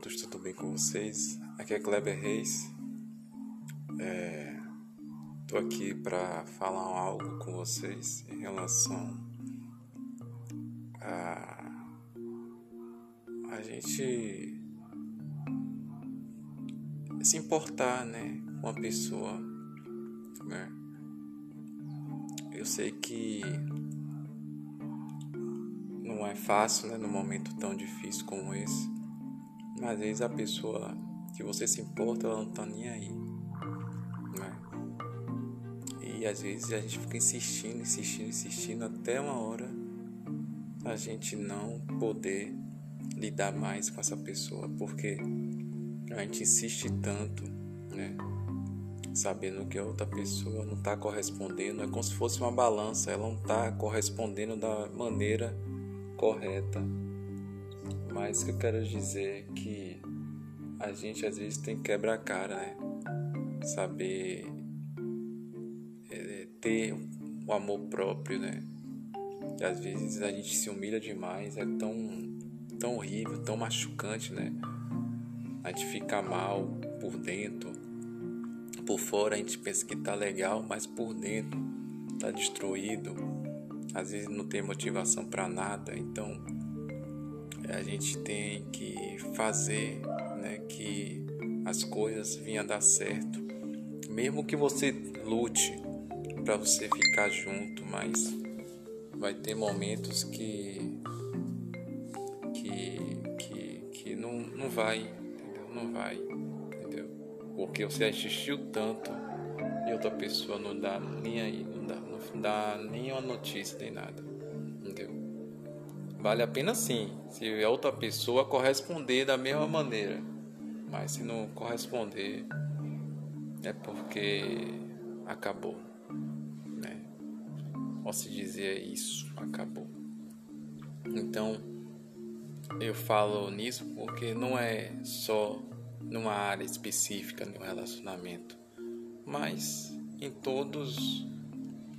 todos, tudo bem com vocês? Aqui é Kleber Reis. É, tô aqui para falar algo com vocês em relação a a gente se importar, né, com a pessoa, né? Eu sei que não é fácil, né, num momento tão difícil como esse às vezes a pessoa que você se importa, ela não tá nem aí. Né? E às vezes a gente fica insistindo, insistindo, insistindo até uma hora a gente não poder lidar mais com essa pessoa, porque a gente insiste tanto, né? Sabendo que a outra pessoa não está correspondendo, é como se fosse uma balança, ela não está correspondendo da maneira correta mas que eu quero dizer é que a gente às vezes tem que quebrar a cara, né? Saber é, ter o amor próprio, né? E às vezes a gente se humilha demais, é tão, tão horrível, tão machucante, né? A gente fica mal por dentro, por fora a gente pensa que tá legal, mas por dentro tá destruído. Às vezes não tem motivação para nada, então a gente tem que fazer né, que as coisas venham a dar certo. Mesmo que você lute para você ficar junto, mas vai ter momentos que que que, que não, não vai, entendeu? Não vai, entendeu? Porque você assistiu tanto e outra pessoa não dá nem aí, não dá, não dá nem uma notícia nem nada. Vale a pena sim, se a outra pessoa corresponder da mesma maneira. Mas se não corresponder, é porque acabou. Né? Posso dizer isso, acabou. Então, eu falo nisso porque não é só numa área específica no relacionamento, mas em todos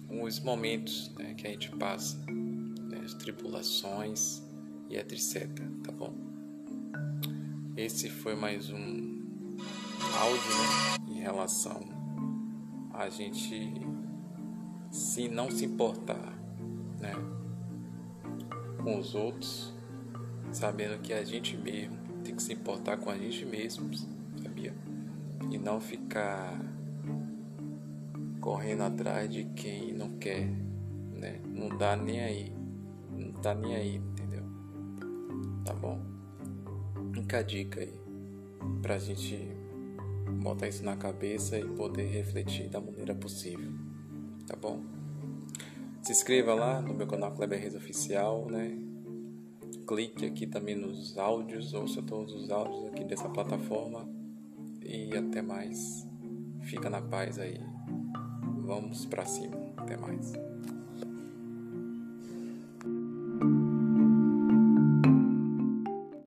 os momentos né, que a gente passa as tribulações e etc. Tá bom? Esse foi mais um áudio né, em relação a gente se não se importar né, com os outros, sabendo que a gente mesmo tem que se importar com a gente mesmo, sabia? E não ficar correndo atrás de quem não quer, né? Não dá nem aí tá nem aí, entendeu? Tá bom? Fica dica aí pra gente botar isso na cabeça e poder refletir da maneira possível, tá bom? Se inscreva lá no meu canal Kleber Reis Oficial, né? Clique aqui também nos áudios, ouça todos os áudios aqui dessa plataforma e até mais. Fica na paz aí. Vamos pra cima. Até mais.